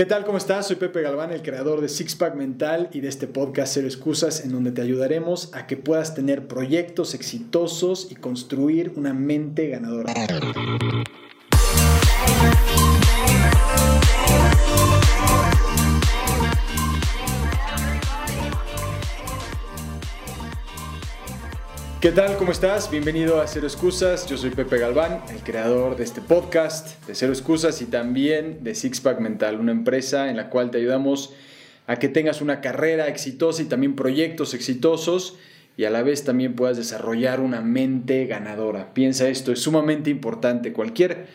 ¿Qué tal? ¿Cómo estás? Soy Pepe Galván, el creador de Sixpack Mental y de este podcast Cero Excusas, en donde te ayudaremos a que puedas tener proyectos exitosos y construir una mente ganadora. ¿Qué tal? ¿Cómo estás? Bienvenido a Cero Excusas. Yo soy Pepe Galván, el creador de este podcast de Cero Excusas y también de Sixpack Mental, una empresa en la cual te ayudamos a que tengas una carrera exitosa y también proyectos exitosos y a la vez también puedas desarrollar una mente ganadora. Piensa esto, es sumamente importante. Cualquier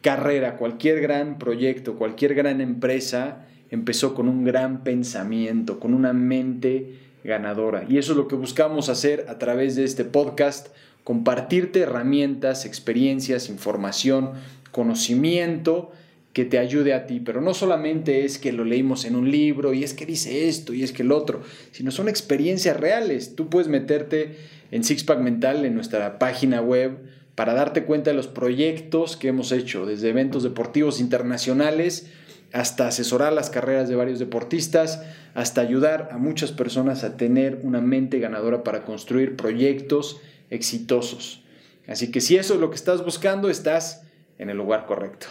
carrera, cualquier gran proyecto, cualquier gran empresa empezó con un gran pensamiento, con una mente ganadora. Y eso es lo que buscamos hacer a través de este podcast, compartirte herramientas, experiencias, información, conocimiento que te ayude a ti. Pero no solamente es que lo leímos en un libro y es que dice esto y es que el otro, sino son experiencias reales. Tú puedes meterte en Sixpack Mental en nuestra página web para darte cuenta de los proyectos que hemos hecho, desde eventos deportivos internacionales, hasta asesorar las carreras de varios deportistas, hasta ayudar a muchas personas a tener una mente ganadora para construir proyectos exitosos. Así que si eso es lo que estás buscando, estás en el lugar correcto.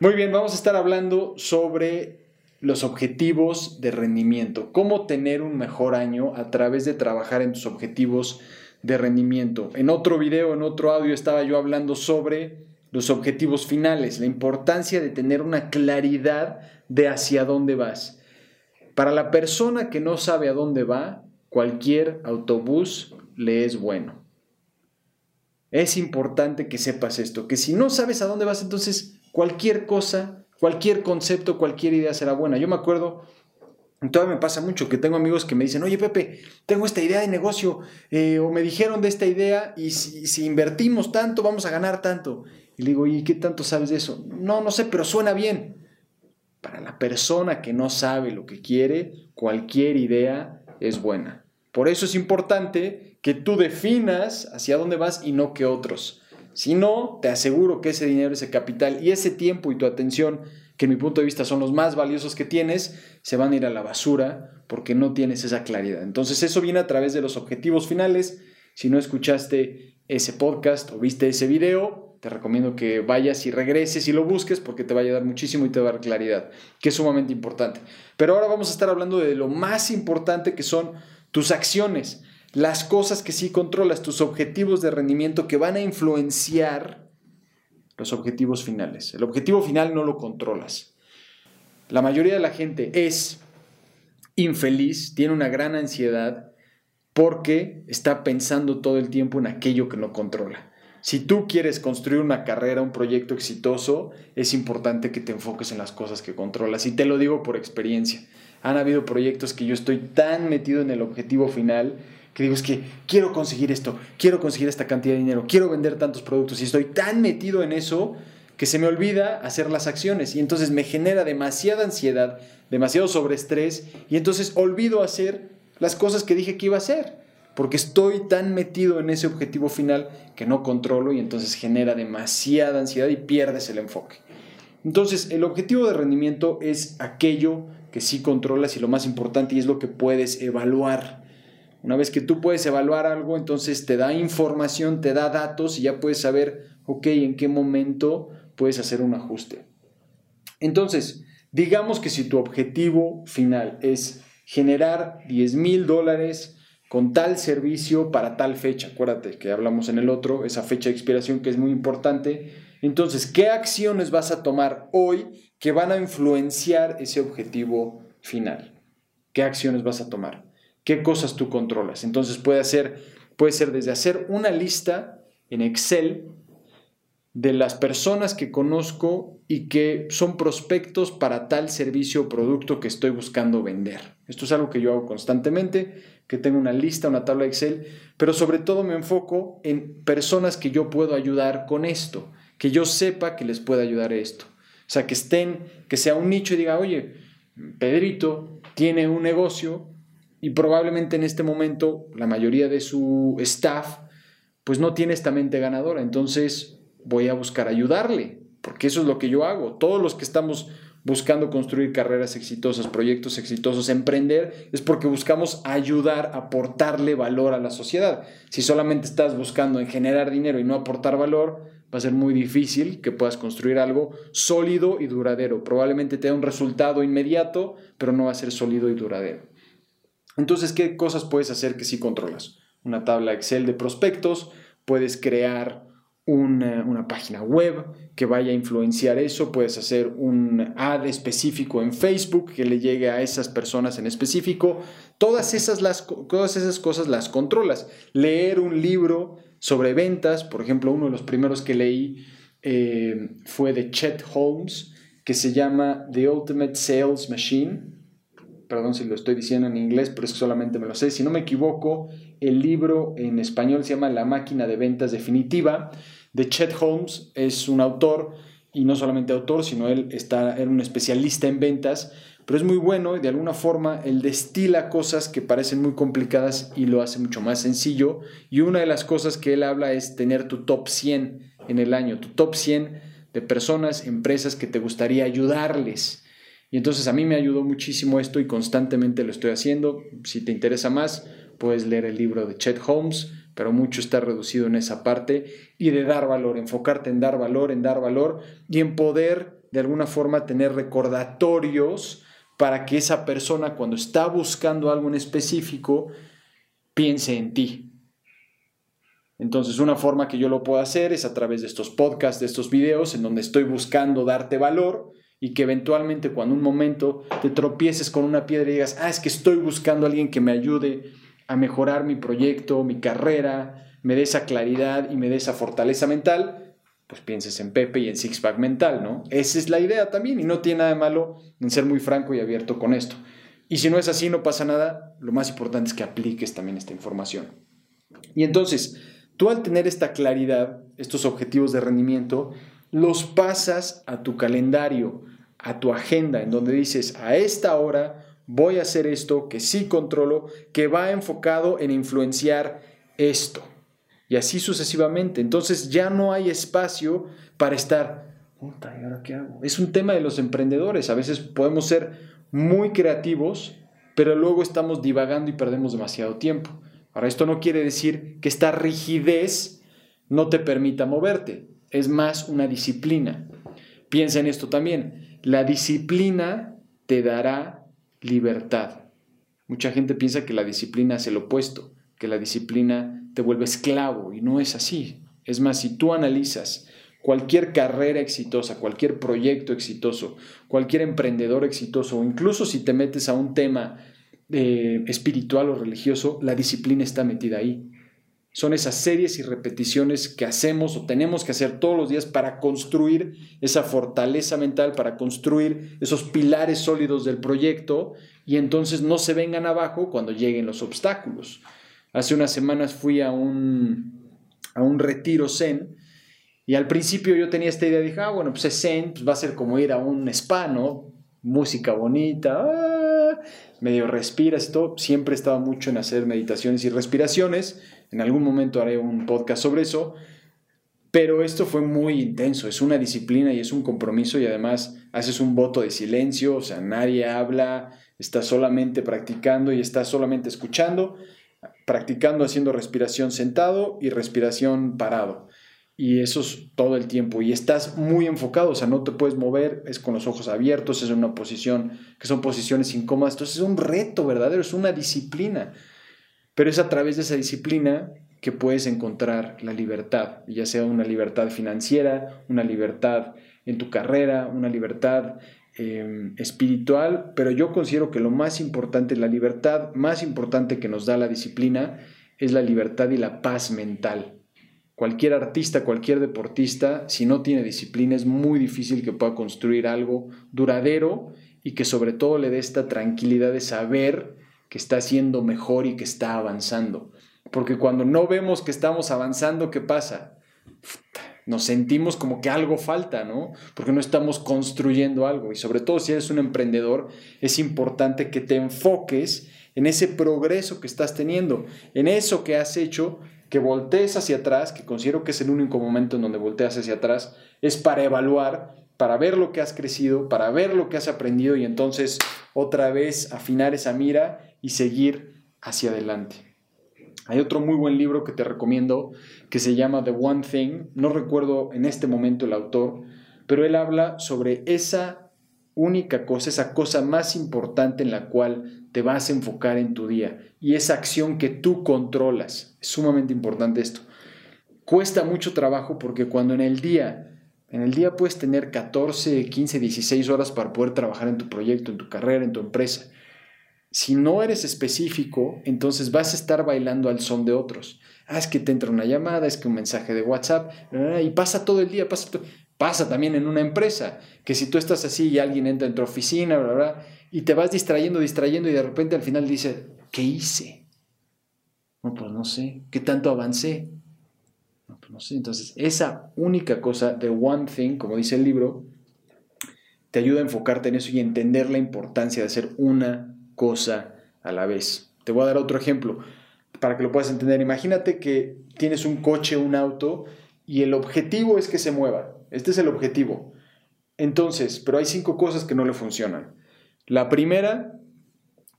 Muy bien, vamos a estar hablando sobre los objetivos de rendimiento, cómo tener un mejor año a través de trabajar en tus objetivos de rendimiento. En otro video, en otro audio estaba yo hablando sobre los objetivos finales, la importancia de tener una claridad de hacia dónde vas. Para la persona que no sabe a dónde va, cualquier autobús le es bueno. Es importante que sepas esto, que si no sabes a dónde vas, entonces cualquier cosa, cualquier concepto, cualquier idea será buena. Yo me acuerdo, todavía me pasa mucho que tengo amigos que me dicen, oye Pepe, tengo esta idea de negocio, eh, o me dijeron de esta idea, y si, si invertimos tanto, vamos a ganar tanto. Y le digo, ¿y qué tanto sabes de eso? No, no sé, pero suena bien. Para la persona que no sabe lo que quiere, cualquier idea es buena. Por eso es importante que tú definas hacia dónde vas y no que otros. Si no, te aseguro que ese dinero, ese capital y ese tiempo y tu atención, que en mi punto de vista son los más valiosos que tienes, se van a ir a la basura porque no tienes esa claridad. Entonces eso viene a través de los objetivos finales. Si no escuchaste ese podcast o viste ese video, te recomiendo que vayas y regreses y lo busques porque te va a ayudar muchísimo y te va a dar claridad, que es sumamente importante. Pero ahora vamos a estar hablando de lo más importante que son tus acciones, las cosas que sí controlas, tus objetivos de rendimiento que van a influenciar los objetivos finales. El objetivo final no lo controlas. La mayoría de la gente es infeliz, tiene una gran ansiedad porque está pensando todo el tiempo en aquello que no controla. Si tú quieres construir una carrera, un proyecto exitoso, es importante que te enfoques en las cosas que controlas. Y te lo digo por experiencia. Han habido proyectos que yo estoy tan metido en el objetivo final que digo es que quiero conseguir esto, quiero conseguir esta cantidad de dinero, quiero vender tantos productos y estoy tan metido en eso que se me olvida hacer las acciones y entonces me genera demasiada ansiedad, demasiado sobreestrés y entonces olvido hacer las cosas que dije que iba a hacer porque estoy tan metido en ese objetivo final que no controlo y entonces genera demasiada ansiedad y pierdes el enfoque. Entonces, el objetivo de rendimiento es aquello que sí controlas y lo más importante y es lo que puedes evaluar. Una vez que tú puedes evaluar algo, entonces te da información, te da datos y ya puedes saber, ok, en qué momento puedes hacer un ajuste. Entonces, digamos que si tu objetivo final es generar 10 mil dólares con tal servicio para tal fecha. Acuérdate que hablamos en el otro, esa fecha de expiración que es muy importante. Entonces, ¿qué acciones vas a tomar hoy que van a influenciar ese objetivo final? ¿Qué acciones vas a tomar? ¿Qué cosas tú controlas? Entonces puede ser, puede ser desde hacer una lista en Excel de las personas que conozco y que son prospectos para tal servicio o producto que estoy buscando vender. Esto es algo que yo hago constantemente, que tengo una lista, una tabla de Excel, pero sobre todo me enfoco en personas que yo puedo ayudar con esto, que yo sepa que les puede ayudar esto. O sea, que estén, que sea un nicho y diga, oye, Pedrito tiene un negocio y probablemente en este momento la mayoría de su staff pues no tiene esta mente ganadora. Entonces voy a buscar ayudarle, porque eso es lo que yo hago. Todos los que estamos buscando construir carreras exitosas, proyectos exitosos, emprender, es porque buscamos ayudar, aportarle valor a la sociedad. Si solamente estás buscando en generar dinero y no aportar valor, va a ser muy difícil que puedas construir algo sólido y duradero. Probablemente te dé un resultado inmediato, pero no va a ser sólido y duradero. Entonces, ¿qué cosas puedes hacer que sí controlas? Una tabla Excel de prospectos, puedes crear una, página web que vaya a influenciar eso, puedes hacer un ad específico en Facebook que le llegue a esas personas en específico. Todas esas, las, todas esas cosas las controlas. Leer un libro sobre ventas, por ejemplo, uno de los primeros que leí eh, fue de Chet Holmes, que se llama The Ultimate Sales Machine. Perdón si lo estoy diciendo en inglés, pero es que solamente me lo sé. Si no me equivoco, el libro en español se llama La máquina de ventas definitiva de Chet Holmes. Es un autor, y no solamente autor, sino él está, era un especialista en ventas, pero es muy bueno y de alguna forma él destila cosas que parecen muy complicadas y lo hace mucho más sencillo. Y una de las cosas que él habla es tener tu top 100 en el año, tu top 100 de personas, empresas que te gustaría ayudarles. Y entonces a mí me ayudó muchísimo esto y constantemente lo estoy haciendo. Si te interesa más, puedes leer el libro de Chet Holmes pero mucho está reducido en esa parte y de dar valor, enfocarte en dar valor, en dar valor y en poder de alguna forma tener recordatorios para que esa persona cuando está buscando algo en específico piense en ti. Entonces una forma que yo lo puedo hacer es a través de estos podcasts, de estos videos en donde estoy buscando darte valor y que eventualmente cuando un momento te tropieces con una piedra y digas, ah, es que estoy buscando a alguien que me ayude a mejorar mi proyecto, mi carrera, me dé esa claridad y me dé esa fortaleza mental, pues pienses en Pepe y en Sixpack mental, ¿no? Esa es la idea también y no tiene nada de malo en ser muy franco y abierto con esto. Y si no es así, no pasa nada, lo más importante es que apliques también esta información. Y entonces, tú al tener esta claridad, estos objetivos de rendimiento, los pasas a tu calendario, a tu agenda, en donde dices, a esta hora voy a hacer esto que sí controlo, que va enfocado en influenciar esto. Y así sucesivamente. Entonces ya no hay espacio para estar. Es un tema de los emprendedores. A veces podemos ser muy creativos, pero luego estamos divagando y perdemos demasiado tiempo. Ahora, esto no quiere decir que esta rigidez no te permita moverte. Es más una disciplina. Piensa en esto también. La disciplina te dará libertad. Mucha gente piensa que la disciplina es el opuesto, que la disciplina te vuelve esclavo y no es así. Es más, si tú analizas cualquier carrera exitosa, cualquier proyecto exitoso, cualquier emprendedor exitoso, o incluso si te metes a un tema eh, espiritual o religioso, la disciplina está metida ahí son esas series y repeticiones que hacemos o tenemos que hacer todos los días para construir esa fortaleza mental, para construir esos pilares sólidos del proyecto y entonces no se vengan abajo cuando lleguen los obstáculos. Hace unas semanas fui a un, a un retiro zen y al principio yo tenía esta idea, dije, ah, bueno, pues es zen, pues va a ser como ir a un spa, ¿no? Música bonita, ah, medio respiras y todo. Siempre estaba mucho en hacer meditaciones y respiraciones en algún momento haré un podcast sobre eso. Pero esto fue muy intenso, es una disciplina y es un compromiso y además haces un voto de silencio, o sea, nadie habla, estás solamente practicando y estás solamente escuchando, practicando haciendo respiración sentado y respiración parado. Y eso es todo el tiempo y estás muy enfocado, o sea, no te puedes mover, es con los ojos abiertos, es una posición que son posiciones incómodas, entonces es un reto verdadero, es una disciplina. Pero es a través de esa disciplina que puedes encontrar la libertad, ya sea una libertad financiera, una libertad en tu carrera, una libertad em, espiritual, pero yo considero que lo más importante, la libertad más importante que nos da la disciplina es la libertad y la paz mental. Cualquier artista, cualquier deportista, si no tiene disciplina, es muy difícil que pueda construir algo duradero y que sobre todo le dé esta tranquilidad de saber que está haciendo mejor y que está avanzando. Porque cuando no vemos que estamos avanzando, ¿qué pasa? Nos sentimos como que algo falta, ¿no? Porque no estamos construyendo algo. Y sobre todo si eres un emprendedor, es importante que te enfoques en ese progreso que estás teniendo, en eso que has hecho, que voltees hacia atrás, que considero que es el único momento en donde volteas hacia atrás, es para evaluar para ver lo que has crecido, para ver lo que has aprendido y entonces otra vez afinar esa mira y seguir hacia adelante. Hay otro muy buen libro que te recomiendo que se llama The One Thing. No recuerdo en este momento el autor, pero él habla sobre esa única cosa, esa cosa más importante en la cual te vas a enfocar en tu día y esa acción que tú controlas. Es sumamente importante esto. Cuesta mucho trabajo porque cuando en el día en el día puedes tener 14, 15, 16 horas para poder trabajar en tu proyecto, en tu carrera, en tu empresa. Si no eres específico, entonces vas a estar bailando al son de otros. Ah, es que te entra una llamada, es que un mensaje de WhatsApp, y pasa todo el día, pasa, pasa también en una empresa, que si tú estás así y alguien entra en tu oficina, y te vas distrayendo, distrayendo, y de repente al final dice, ¿qué hice? No, pues no sé, ¿qué tanto avancé? No sé. Entonces, esa única cosa, the one thing, como dice el libro, te ayuda a enfocarte en eso y entender la importancia de hacer una cosa a la vez. Te voy a dar otro ejemplo para que lo puedas entender. Imagínate que tienes un coche, un auto, y el objetivo es que se mueva. Este es el objetivo. Entonces, pero hay cinco cosas que no le funcionan. La primera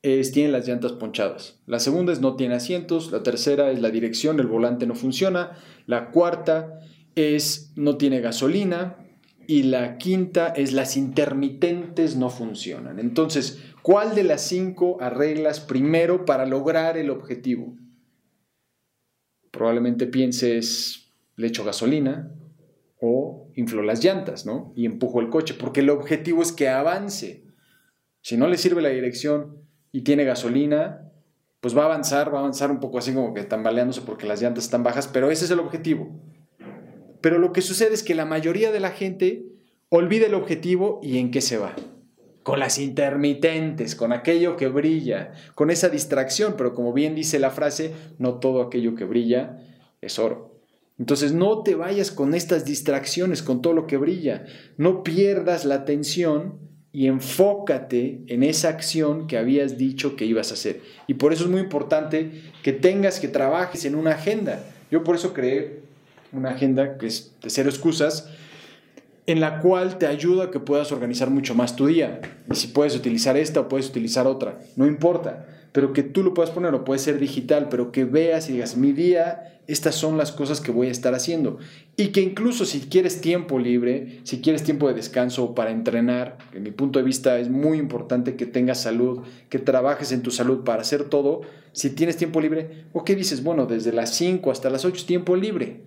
es tiene las llantas ponchadas. La segunda es no tiene asientos. La tercera es la dirección, el volante no funciona. La cuarta es no tiene gasolina. Y la quinta es las intermitentes no funcionan. Entonces, ¿cuál de las cinco arreglas primero para lograr el objetivo? Probablemente pienses, le echo gasolina o inflo las llantas, ¿no? Y empujo el coche, porque el objetivo es que avance. Si no le sirve la dirección, y tiene gasolina, pues va a avanzar, va a avanzar un poco así como que tambaleándose porque las llantas están bajas, pero ese es el objetivo. Pero lo que sucede es que la mayoría de la gente olvida el objetivo y en qué se va. Con las intermitentes, con aquello que brilla, con esa distracción, pero como bien dice la frase, no todo aquello que brilla es oro. Entonces no te vayas con estas distracciones, con todo lo que brilla. No pierdas la atención y enfócate en esa acción que habías dicho que ibas a hacer. Y por eso es muy importante que tengas, que trabajes en una agenda. Yo por eso creé una agenda que es de cero excusas, en la cual te ayuda a que puedas organizar mucho más tu día. Y si puedes utilizar esta o puedes utilizar otra, no importa pero que tú lo puedas poner o puede ser digital, pero que veas y digas, mi día, estas son las cosas que voy a estar haciendo. Y que incluso si quieres tiempo libre, si quieres tiempo de descanso para entrenar, en mi punto de vista es muy importante que tengas salud, que trabajes en tu salud para hacer todo. Si tienes tiempo libre, o qué dices, bueno, desde las 5 hasta las 8 tiempo libre,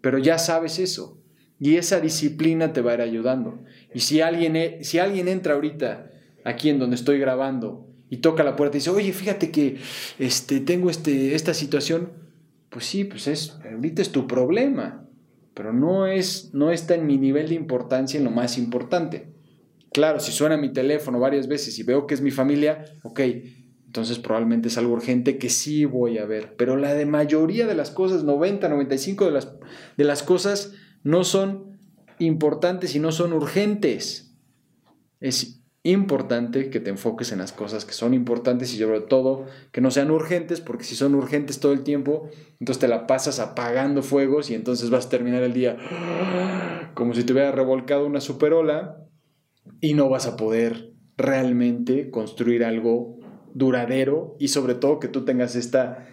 pero ya sabes eso. Y esa disciplina te va a ir ayudando. Y si alguien, e, si alguien entra ahorita aquí en donde estoy grabando y toca la puerta y dice, oye, fíjate que este, tengo este, esta situación, pues sí, pues es, ahorita es tu problema, pero no, es, no está en mi nivel de importancia en lo más importante. Claro, si suena mi teléfono varias veces y veo que es mi familia, ok, entonces probablemente es algo urgente que sí voy a ver, pero la de mayoría de las cosas, 90, 95 de las, de las cosas no son importantes y no son urgentes. Es importante que te enfoques en las cosas que son importantes y sobre todo que no sean urgentes, porque si son urgentes todo el tiempo, entonces te la pasas apagando fuegos y entonces vas a terminar el día como si te hubiera revolcado una superola y no vas a poder realmente construir algo duradero y sobre todo que tú tengas esta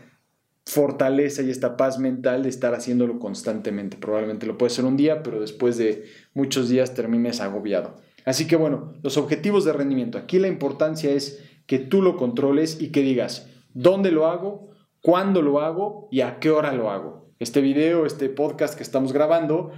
fortaleza y esta paz mental de estar haciéndolo constantemente. Probablemente lo puedes hacer un día, pero después de muchos días termines agobiado. Así que bueno, los objetivos de rendimiento. Aquí la importancia es que tú lo controles y que digas dónde lo hago, cuándo lo hago y a qué hora lo hago. Este video, este podcast que estamos grabando,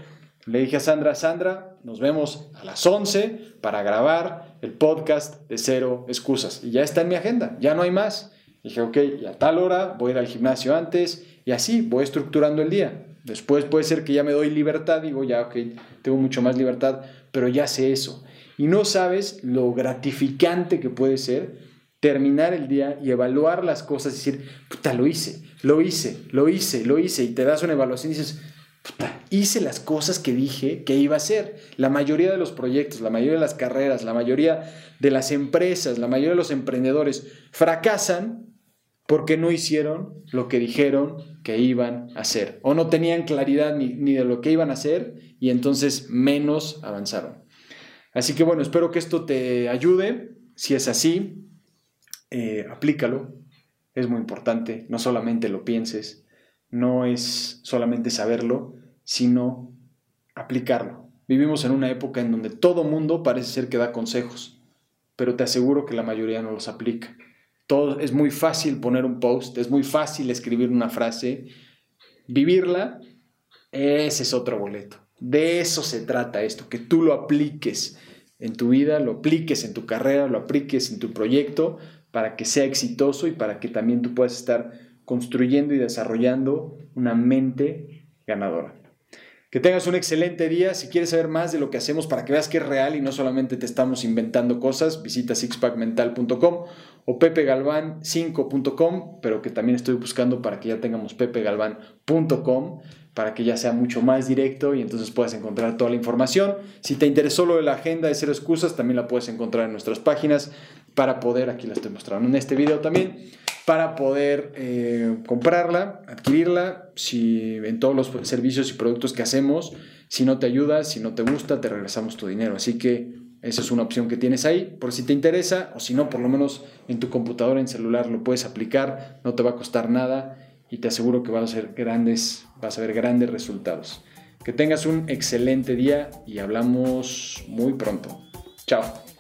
le dije a Sandra, Sandra, nos vemos a las 11 para grabar el podcast de Cero Excusas. Y ya está en mi agenda, ya no hay más. Dije, ok, a tal hora voy a ir al gimnasio antes y así voy estructurando el día. Después puede ser que ya me doy libertad, digo, ya, ok, tengo mucho más libertad, pero ya sé eso y no sabes lo gratificante que puede ser terminar el día y evaluar las cosas y decir, puta, lo hice, lo hice, lo hice, lo hice, y te das una evaluación y dices, puta, hice las cosas que dije que iba a hacer. La mayoría de los proyectos, la mayoría de las carreras, la mayoría de las empresas, la mayoría de los emprendedores fracasan porque no hicieron lo que dijeron que iban a hacer, o no tenían claridad ni, ni de lo que iban a hacer y entonces menos avanzaron. Así que bueno, espero que esto te ayude. Si es así, eh, aplícalo. Es muy importante. No solamente lo pienses, no es solamente saberlo, sino aplicarlo. Vivimos en una época en donde todo mundo parece ser que da consejos, pero te aseguro que la mayoría no los aplica. Todo, es muy fácil poner un post, es muy fácil escribir una frase, vivirla, ese es otro boleto. De eso se trata esto, que tú lo apliques en tu vida, lo apliques en tu carrera, lo apliques en tu proyecto para que sea exitoso y para que también tú puedas estar construyendo y desarrollando una mente ganadora. Que tengas un excelente día. Si quieres saber más de lo que hacemos para que veas que es real y no solamente te estamos inventando cosas, visita sixpackmental.com o pepegalvan5.com, pero que también estoy buscando para que ya tengamos pepegalvan.com para que ya sea mucho más directo y entonces puedas encontrar toda la información. Si te interesó lo de la agenda de cero excusas, también la puedes encontrar en nuestras páginas para poder, aquí la estoy mostrando en este video también, para poder eh, comprarla, adquirirla, si en todos los servicios y productos que hacemos, si no te ayuda, si no te gusta, te regresamos tu dinero. Así que esa es una opción que tienes ahí, por si te interesa, o si no, por lo menos en tu computadora, en celular lo puedes aplicar, no te va a costar nada y te aseguro que vas a, ser grandes, vas a ver grandes resultados. Que tengas un excelente día y hablamos muy pronto. Chao.